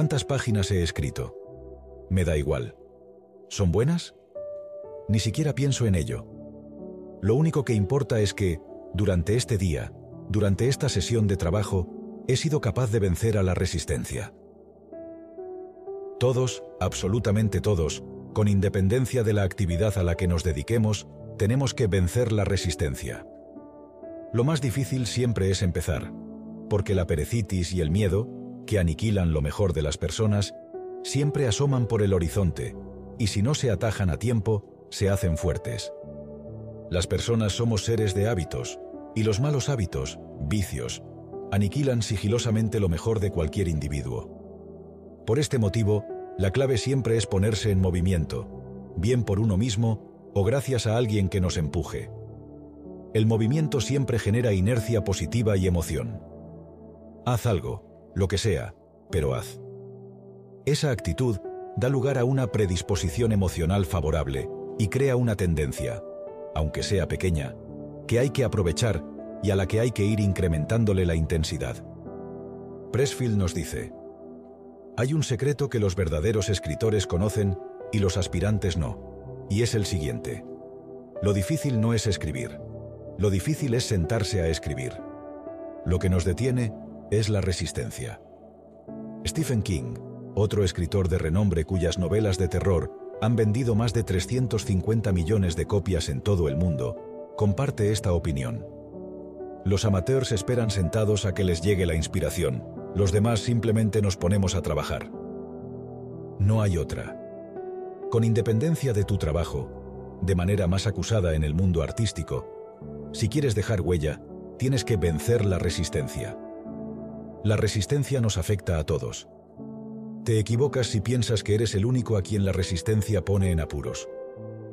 ¿Cuántas páginas he escrito? Me da igual. ¿Son buenas? Ni siquiera pienso en ello. Lo único que importa es que, durante este día, durante esta sesión de trabajo, he sido capaz de vencer a la resistencia. Todos, absolutamente todos, con independencia de la actividad a la que nos dediquemos, tenemos que vencer la resistencia. Lo más difícil siempre es empezar, porque la perecitis y el miedo, que aniquilan lo mejor de las personas, siempre asoman por el horizonte, y si no se atajan a tiempo, se hacen fuertes. Las personas somos seres de hábitos, y los malos hábitos, vicios, aniquilan sigilosamente lo mejor de cualquier individuo. Por este motivo, la clave siempre es ponerse en movimiento, bien por uno mismo o gracias a alguien que nos empuje. El movimiento siempre genera inercia positiva y emoción. Haz algo, lo que sea, pero haz. Esa actitud da lugar a una predisposición emocional favorable y crea una tendencia, aunque sea pequeña, que hay que aprovechar y a la que hay que ir incrementándole la intensidad. Pressfield nos dice, hay un secreto que los verdaderos escritores conocen y los aspirantes no, y es el siguiente. Lo difícil no es escribir, lo difícil es sentarse a escribir. Lo que nos detiene es la resistencia. Stephen King, otro escritor de renombre cuyas novelas de terror han vendido más de 350 millones de copias en todo el mundo, comparte esta opinión. Los amateurs esperan sentados a que les llegue la inspiración, los demás simplemente nos ponemos a trabajar. No hay otra. Con independencia de tu trabajo, de manera más acusada en el mundo artístico, si quieres dejar huella, tienes que vencer la resistencia. La resistencia nos afecta a todos. Te equivocas si piensas que eres el único a quien la resistencia pone en apuros.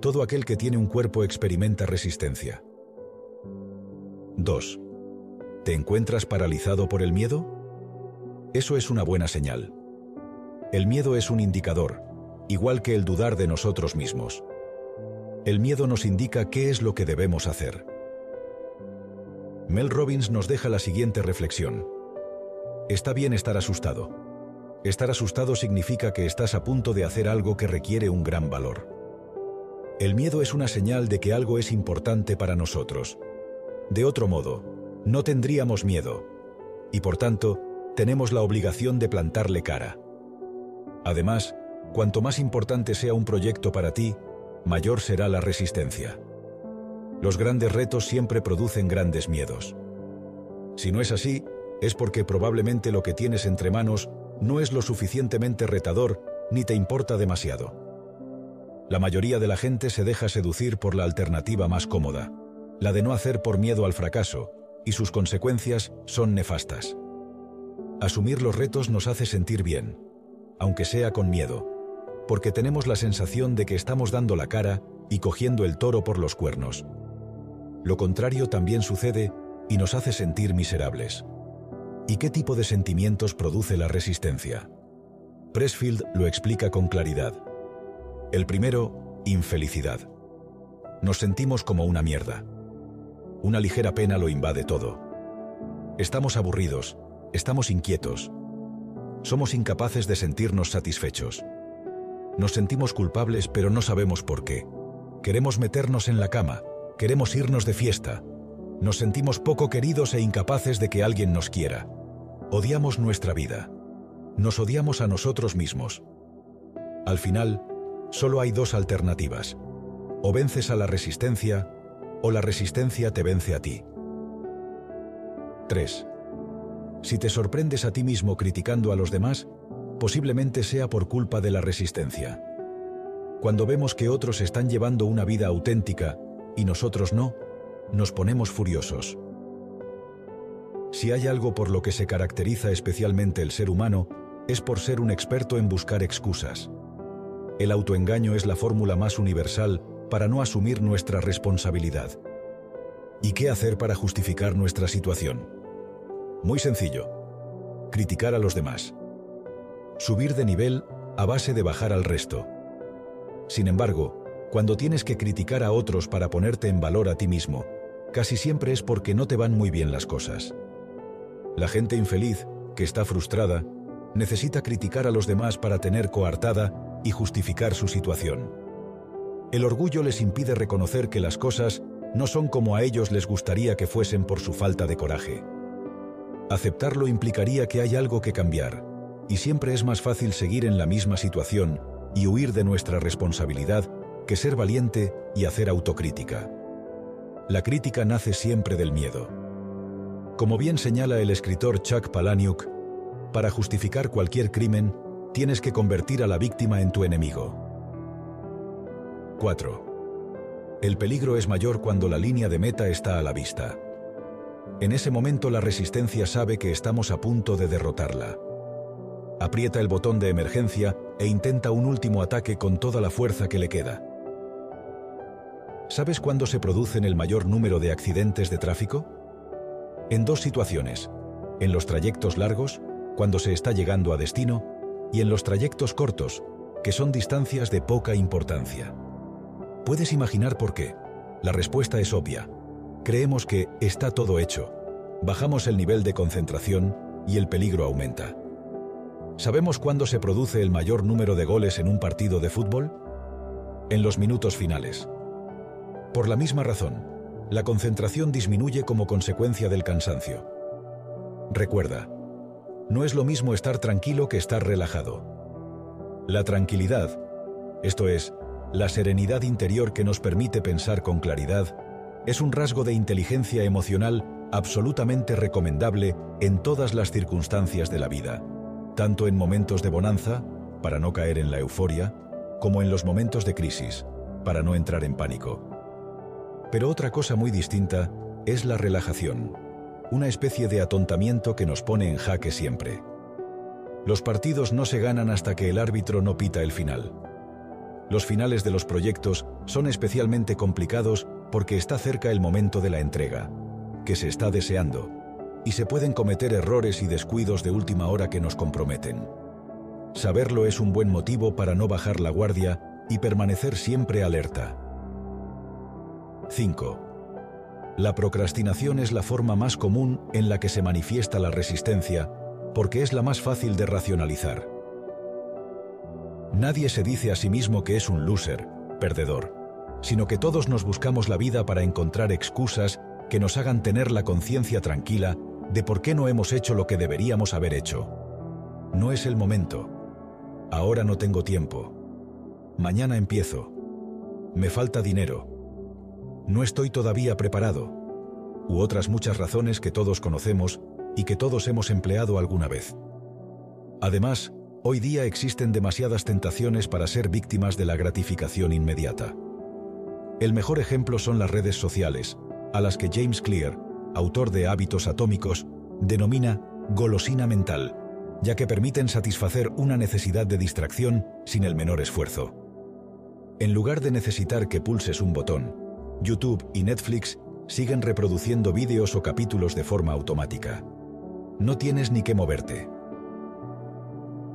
Todo aquel que tiene un cuerpo experimenta resistencia. 2. ¿Te encuentras paralizado por el miedo? Eso es una buena señal. El miedo es un indicador, igual que el dudar de nosotros mismos. El miedo nos indica qué es lo que debemos hacer. Mel Robbins nos deja la siguiente reflexión. Está bien estar asustado. Estar asustado significa que estás a punto de hacer algo que requiere un gran valor. El miedo es una señal de que algo es importante para nosotros. De otro modo, no tendríamos miedo, y por tanto, tenemos la obligación de plantarle cara. Además, cuanto más importante sea un proyecto para ti, mayor será la resistencia. Los grandes retos siempre producen grandes miedos. Si no es así, es porque probablemente lo que tienes entre manos no es lo suficientemente retador ni te importa demasiado. La mayoría de la gente se deja seducir por la alternativa más cómoda, la de no hacer por miedo al fracaso, y sus consecuencias son nefastas. Asumir los retos nos hace sentir bien, aunque sea con miedo, porque tenemos la sensación de que estamos dando la cara y cogiendo el toro por los cuernos. Lo contrario también sucede y nos hace sentir miserables. ¿Y qué tipo de sentimientos produce la resistencia? Pressfield lo explica con claridad. El primero, infelicidad. Nos sentimos como una mierda. Una ligera pena lo invade todo. Estamos aburridos, Estamos inquietos. Somos incapaces de sentirnos satisfechos. Nos sentimos culpables pero no sabemos por qué. Queremos meternos en la cama, queremos irnos de fiesta. Nos sentimos poco queridos e incapaces de que alguien nos quiera. Odiamos nuestra vida. Nos odiamos a nosotros mismos. Al final, solo hay dos alternativas. O vences a la resistencia, o la resistencia te vence a ti. 3. Si te sorprendes a ti mismo criticando a los demás, posiblemente sea por culpa de la resistencia. Cuando vemos que otros están llevando una vida auténtica y nosotros no, nos ponemos furiosos. Si hay algo por lo que se caracteriza especialmente el ser humano, es por ser un experto en buscar excusas. El autoengaño es la fórmula más universal para no asumir nuestra responsabilidad. ¿Y qué hacer para justificar nuestra situación? Muy sencillo. Criticar a los demás. Subir de nivel a base de bajar al resto. Sin embargo, cuando tienes que criticar a otros para ponerte en valor a ti mismo, casi siempre es porque no te van muy bien las cosas. La gente infeliz, que está frustrada, necesita criticar a los demás para tener coartada y justificar su situación. El orgullo les impide reconocer que las cosas no son como a ellos les gustaría que fuesen por su falta de coraje. Aceptarlo implicaría que hay algo que cambiar, y siempre es más fácil seguir en la misma situación y huir de nuestra responsabilidad que ser valiente y hacer autocrítica. La crítica nace siempre del miedo. Como bien señala el escritor Chuck Palahniuk, para justificar cualquier crimen, tienes que convertir a la víctima en tu enemigo. 4. El peligro es mayor cuando la línea de meta está a la vista. En ese momento la resistencia sabe que estamos a punto de derrotarla. Aprieta el botón de emergencia e intenta un último ataque con toda la fuerza que le queda. ¿Sabes cuándo se producen el mayor número de accidentes de tráfico? En dos situaciones. En los trayectos largos, cuando se está llegando a destino, y en los trayectos cortos, que son distancias de poca importancia. ¿Puedes imaginar por qué? La respuesta es obvia. Creemos que está todo hecho. Bajamos el nivel de concentración y el peligro aumenta. ¿Sabemos cuándo se produce el mayor número de goles en un partido de fútbol? En los minutos finales. Por la misma razón, la concentración disminuye como consecuencia del cansancio. Recuerda, no es lo mismo estar tranquilo que estar relajado. La tranquilidad, esto es, la serenidad interior que nos permite pensar con claridad, es un rasgo de inteligencia emocional absolutamente recomendable en todas las circunstancias de la vida, tanto en momentos de bonanza, para no caer en la euforia, como en los momentos de crisis, para no entrar en pánico. Pero otra cosa muy distinta es la relajación, una especie de atontamiento que nos pone en jaque siempre. Los partidos no se ganan hasta que el árbitro no pita el final. Los finales de los proyectos son especialmente complicados porque está cerca el momento de la entrega, que se está deseando, y se pueden cometer errores y descuidos de última hora que nos comprometen. Saberlo es un buen motivo para no bajar la guardia y permanecer siempre alerta. 5. La procrastinación es la forma más común en la que se manifiesta la resistencia porque es la más fácil de racionalizar. Nadie se dice a sí mismo que es un loser, perdedor, sino que todos nos buscamos la vida para encontrar excusas que nos hagan tener la conciencia tranquila de por qué no hemos hecho lo que deberíamos haber hecho. No es el momento. Ahora no tengo tiempo. Mañana empiezo. Me falta dinero no estoy todavía preparado, u otras muchas razones que todos conocemos y que todos hemos empleado alguna vez. Además, hoy día existen demasiadas tentaciones para ser víctimas de la gratificación inmediata. El mejor ejemplo son las redes sociales, a las que James Clear, autor de Hábitos Atómicos, denomina golosina mental, ya que permiten satisfacer una necesidad de distracción sin el menor esfuerzo. En lugar de necesitar que pulses un botón, YouTube y Netflix siguen reproduciendo vídeos o capítulos de forma automática. No tienes ni que moverte.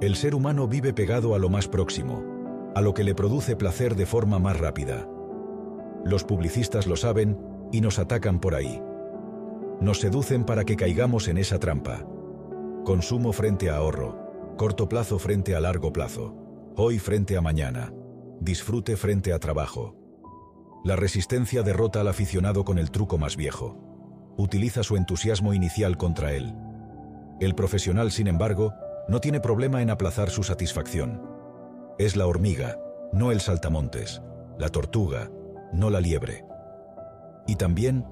El ser humano vive pegado a lo más próximo, a lo que le produce placer de forma más rápida. Los publicistas lo saben y nos atacan por ahí. Nos seducen para que caigamos en esa trampa. Consumo frente a ahorro, corto plazo frente a largo plazo, hoy frente a mañana, disfrute frente a trabajo, la resistencia derrota al aficionado con el truco más viejo. Utiliza su entusiasmo inicial contra él. El profesional, sin embargo, no tiene problema en aplazar su satisfacción. Es la hormiga, no el saltamontes, la tortuga, no la liebre. Y también,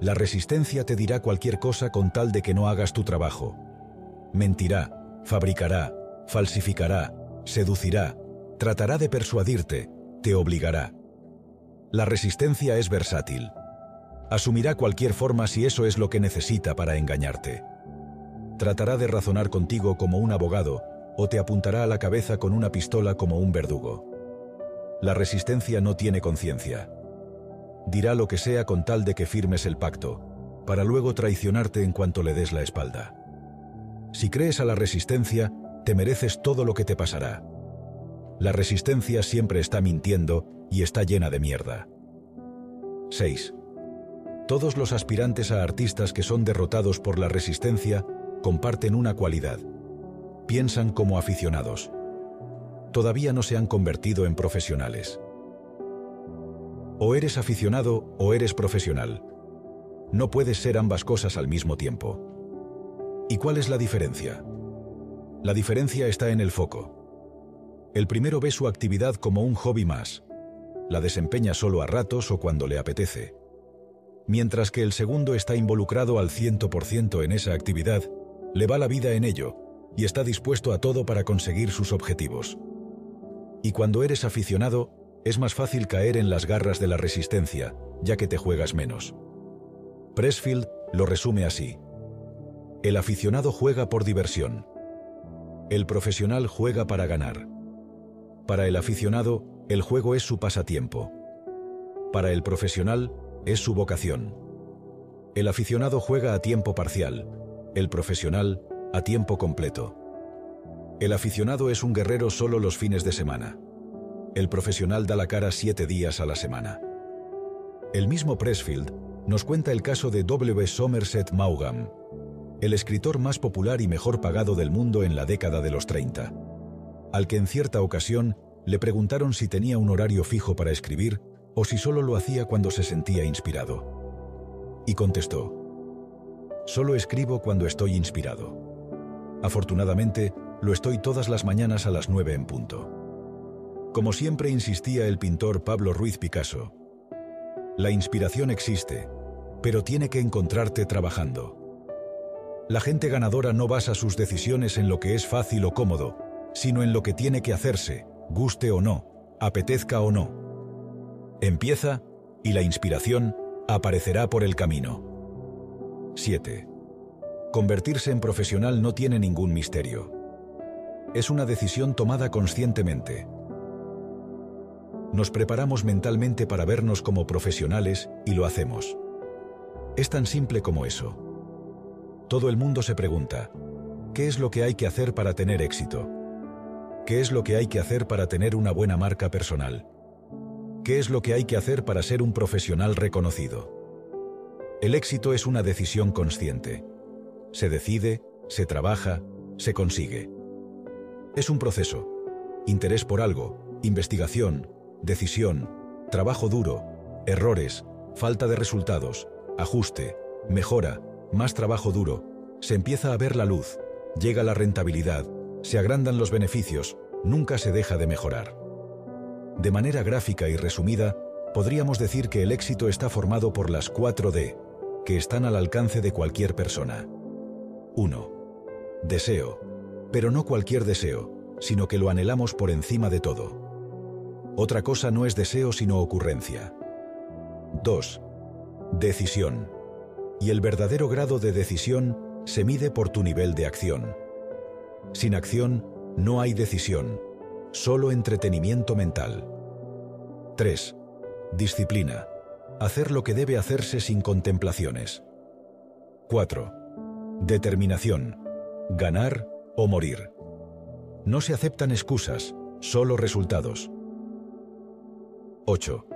la resistencia te dirá cualquier cosa con tal de que no hagas tu trabajo. Mentirá, fabricará, falsificará, seducirá, tratará de persuadirte, te obligará. La resistencia es versátil. Asumirá cualquier forma si eso es lo que necesita para engañarte. Tratará de razonar contigo como un abogado o te apuntará a la cabeza con una pistola como un verdugo. La resistencia no tiene conciencia. Dirá lo que sea con tal de que firmes el pacto, para luego traicionarte en cuanto le des la espalda. Si crees a la resistencia, te mereces todo lo que te pasará. La resistencia siempre está mintiendo y está llena de mierda. 6. Todos los aspirantes a artistas que son derrotados por la resistencia comparten una cualidad. piensan como aficionados. Todavía no se han convertido en profesionales. O eres aficionado o eres profesional. No puedes ser ambas cosas al mismo tiempo. ¿Y cuál es la diferencia? La diferencia está en el foco. El primero ve su actividad como un hobby más. La desempeña solo a ratos o cuando le apetece. Mientras que el segundo está involucrado al 100% en esa actividad, le va la vida en ello y está dispuesto a todo para conseguir sus objetivos. Y cuando eres aficionado, es más fácil caer en las garras de la resistencia, ya que te juegas menos. Pressfield lo resume así. El aficionado juega por diversión. El profesional juega para ganar. Para el aficionado, el juego es su pasatiempo. Para el profesional, es su vocación. El aficionado juega a tiempo parcial, el profesional a tiempo completo. El aficionado es un guerrero solo los fines de semana. El profesional da la cara siete días a la semana. El mismo Pressfield nos cuenta el caso de W. Somerset Maugham, el escritor más popular y mejor pagado del mundo en la década de los 30, al que en cierta ocasión le preguntaron si tenía un horario fijo para escribir o si solo lo hacía cuando se sentía inspirado. Y contestó, Solo escribo cuando estoy inspirado. Afortunadamente, lo estoy todas las mañanas a las nueve en punto. Como siempre insistía el pintor Pablo Ruiz Picasso, la inspiración existe, pero tiene que encontrarte trabajando. La gente ganadora no basa sus decisiones en lo que es fácil o cómodo, sino en lo que tiene que hacerse, guste o no, apetezca o no. Empieza y la inspiración aparecerá por el camino. 7. Convertirse en profesional no tiene ningún misterio. Es una decisión tomada conscientemente, nos preparamos mentalmente para vernos como profesionales y lo hacemos. Es tan simple como eso. Todo el mundo se pregunta, ¿qué es lo que hay que hacer para tener éxito? ¿Qué es lo que hay que hacer para tener una buena marca personal? ¿Qué es lo que hay que hacer para ser un profesional reconocido? El éxito es una decisión consciente. Se decide, se trabaja, se consigue. Es un proceso. Interés por algo, investigación, decisión, trabajo duro, errores, falta de resultados, ajuste, mejora, más trabajo duro, se empieza a ver la luz, llega la rentabilidad, se agrandan los beneficios, nunca se deja de mejorar. De manera gráfica y resumida, podríamos decir que el éxito está formado por las 4 D, que están al alcance de cualquier persona. 1. Deseo. Pero no cualquier deseo, sino que lo anhelamos por encima de todo. Otra cosa no es deseo sino ocurrencia. 2. Decisión. Y el verdadero grado de decisión se mide por tu nivel de acción. Sin acción no hay decisión, solo entretenimiento mental. 3. Disciplina. Hacer lo que debe hacerse sin contemplaciones. 4. Determinación. Ganar o morir. No se aceptan excusas, solo resultados. 8.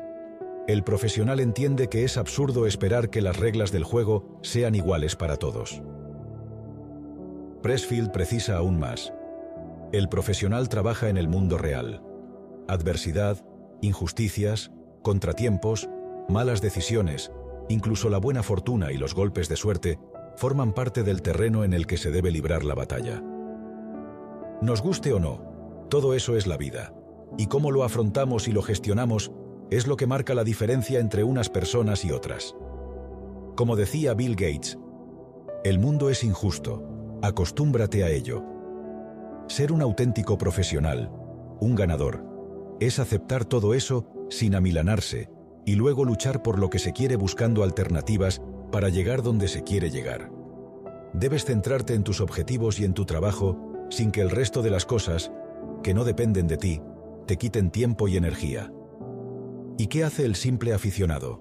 El profesional entiende que es absurdo esperar que las reglas del juego sean iguales para todos. Pressfield precisa aún más. El profesional trabaja en el mundo real. Adversidad, injusticias, contratiempos, malas decisiones, incluso la buena fortuna y los golpes de suerte forman parte del terreno en el que se debe librar la batalla. Nos guste o no, todo eso es la vida y cómo lo afrontamos y lo gestionamos es lo que marca la diferencia entre unas personas y otras. Como decía Bill Gates, el mundo es injusto, acostúmbrate a ello. Ser un auténtico profesional, un ganador, es aceptar todo eso sin amilanarse y luego luchar por lo que se quiere buscando alternativas para llegar donde se quiere llegar. Debes centrarte en tus objetivos y en tu trabajo sin que el resto de las cosas, que no dependen de ti, te quiten tiempo y energía. ¿Y qué hace el simple aficionado?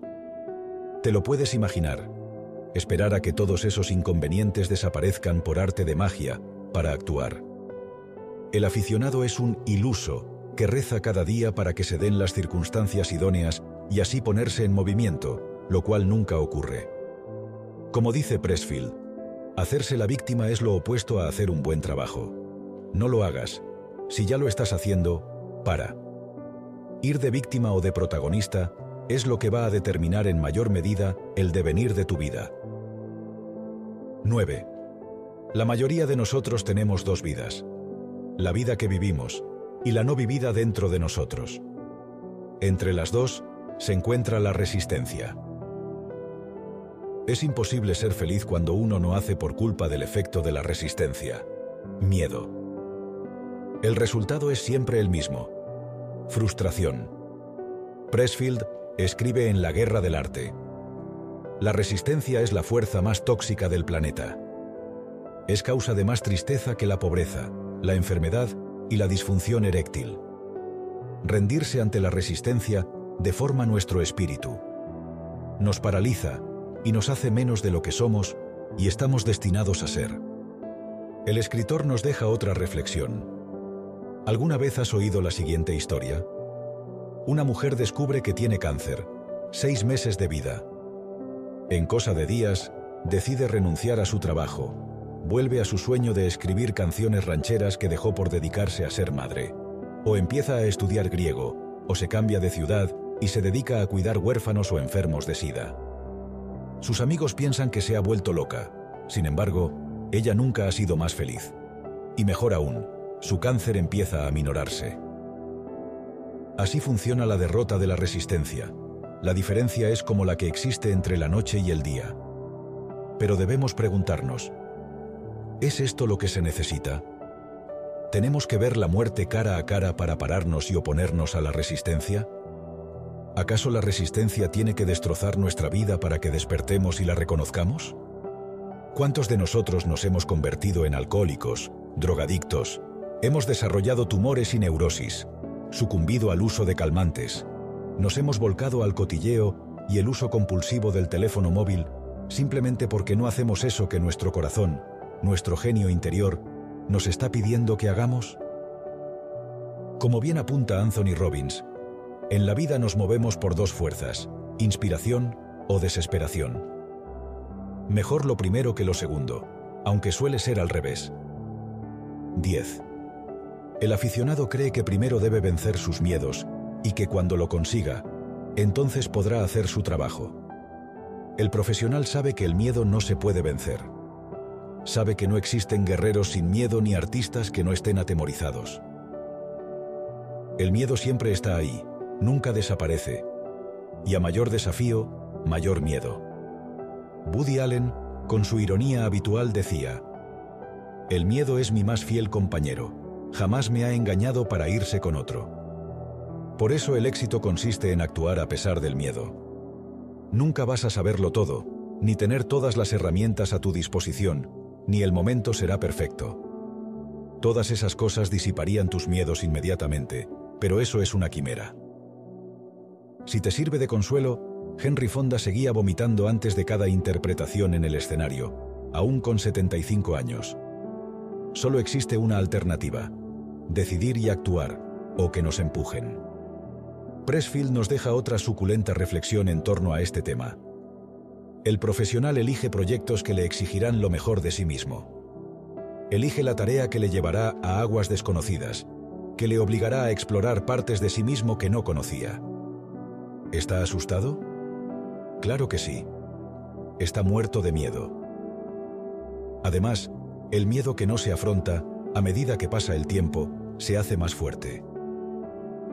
Te lo puedes imaginar. Esperar a que todos esos inconvenientes desaparezcan por arte de magia para actuar. El aficionado es un iluso que reza cada día para que se den las circunstancias idóneas y así ponerse en movimiento, lo cual nunca ocurre. Como dice Pressfield, hacerse la víctima es lo opuesto a hacer un buen trabajo. No lo hagas. Si ya lo estás haciendo, para. Ir de víctima o de protagonista es lo que va a determinar en mayor medida el devenir de tu vida. 9. La mayoría de nosotros tenemos dos vidas. La vida que vivimos y la no vivida dentro de nosotros. Entre las dos se encuentra la resistencia. Es imposible ser feliz cuando uno no hace por culpa del efecto de la resistencia. Miedo. El resultado es siempre el mismo. Frustración. Pressfield escribe en La Guerra del Arte. La resistencia es la fuerza más tóxica del planeta. Es causa de más tristeza que la pobreza, la enfermedad y la disfunción eréctil. Rendirse ante la resistencia deforma nuestro espíritu. Nos paraliza y nos hace menos de lo que somos y estamos destinados a ser. El escritor nos deja otra reflexión. ¿Alguna vez has oído la siguiente historia? Una mujer descubre que tiene cáncer, seis meses de vida. En cosa de días, decide renunciar a su trabajo, vuelve a su sueño de escribir canciones rancheras que dejó por dedicarse a ser madre, o empieza a estudiar griego, o se cambia de ciudad y se dedica a cuidar huérfanos o enfermos de sida. Sus amigos piensan que se ha vuelto loca, sin embargo, ella nunca ha sido más feliz. Y mejor aún, su cáncer empieza a minorarse. Así funciona la derrota de la resistencia. La diferencia es como la que existe entre la noche y el día. Pero debemos preguntarnos, ¿es esto lo que se necesita? ¿Tenemos que ver la muerte cara a cara para pararnos y oponernos a la resistencia? ¿Acaso la resistencia tiene que destrozar nuestra vida para que despertemos y la reconozcamos? ¿Cuántos de nosotros nos hemos convertido en alcohólicos, drogadictos, hemos desarrollado tumores y neurosis, sucumbido al uso de calmantes, nos hemos volcado al cotilleo y el uso compulsivo del teléfono móvil simplemente porque no hacemos eso que nuestro corazón, nuestro genio interior, nos está pidiendo que hagamos? Como bien apunta Anthony Robbins, en la vida nos movemos por dos fuerzas, inspiración o desesperación. Mejor lo primero que lo segundo, aunque suele ser al revés. 10. El aficionado cree que primero debe vencer sus miedos y que cuando lo consiga, entonces podrá hacer su trabajo. El profesional sabe que el miedo no se puede vencer. Sabe que no existen guerreros sin miedo ni artistas que no estén atemorizados. El miedo siempre está ahí, nunca desaparece. Y a mayor desafío, mayor miedo. Woody Allen, con su ironía habitual, decía, El miedo es mi más fiel compañero jamás me ha engañado para irse con otro. Por eso el éxito consiste en actuar a pesar del miedo. Nunca vas a saberlo todo, ni tener todas las herramientas a tu disposición, ni el momento será perfecto. Todas esas cosas disiparían tus miedos inmediatamente, pero eso es una quimera. Si te sirve de consuelo, Henry Fonda seguía vomitando antes de cada interpretación en el escenario, aún con 75 años. Solo existe una alternativa, decidir y actuar, o que nos empujen. Pressfield nos deja otra suculenta reflexión en torno a este tema. El profesional elige proyectos que le exigirán lo mejor de sí mismo. Elige la tarea que le llevará a aguas desconocidas, que le obligará a explorar partes de sí mismo que no conocía. ¿Está asustado? Claro que sí. Está muerto de miedo. Además, el miedo que no se afronta a medida que pasa el tiempo, se hace más fuerte.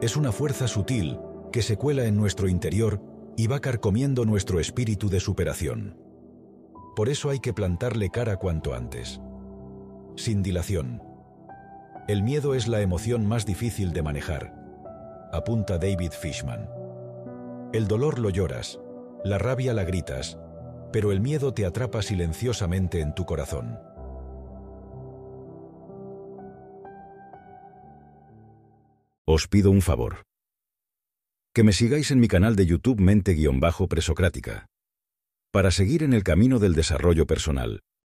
Es una fuerza sutil que se cuela en nuestro interior y va carcomiendo nuestro espíritu de superación. Por eso hay que plantarle cara cuanto antes. Sin dilación. El miedo es la emoción más difícil de manejar, apunta David Fishman. El dolor lo lloras, la rabia la gritas, pero el miedo te atrapa silenciosamente en tu corazón. Os pido un favor. Que me sigáis en mi canal de YouTube Mente-Presocrática. Para seguir en el camino del desarrollo personal,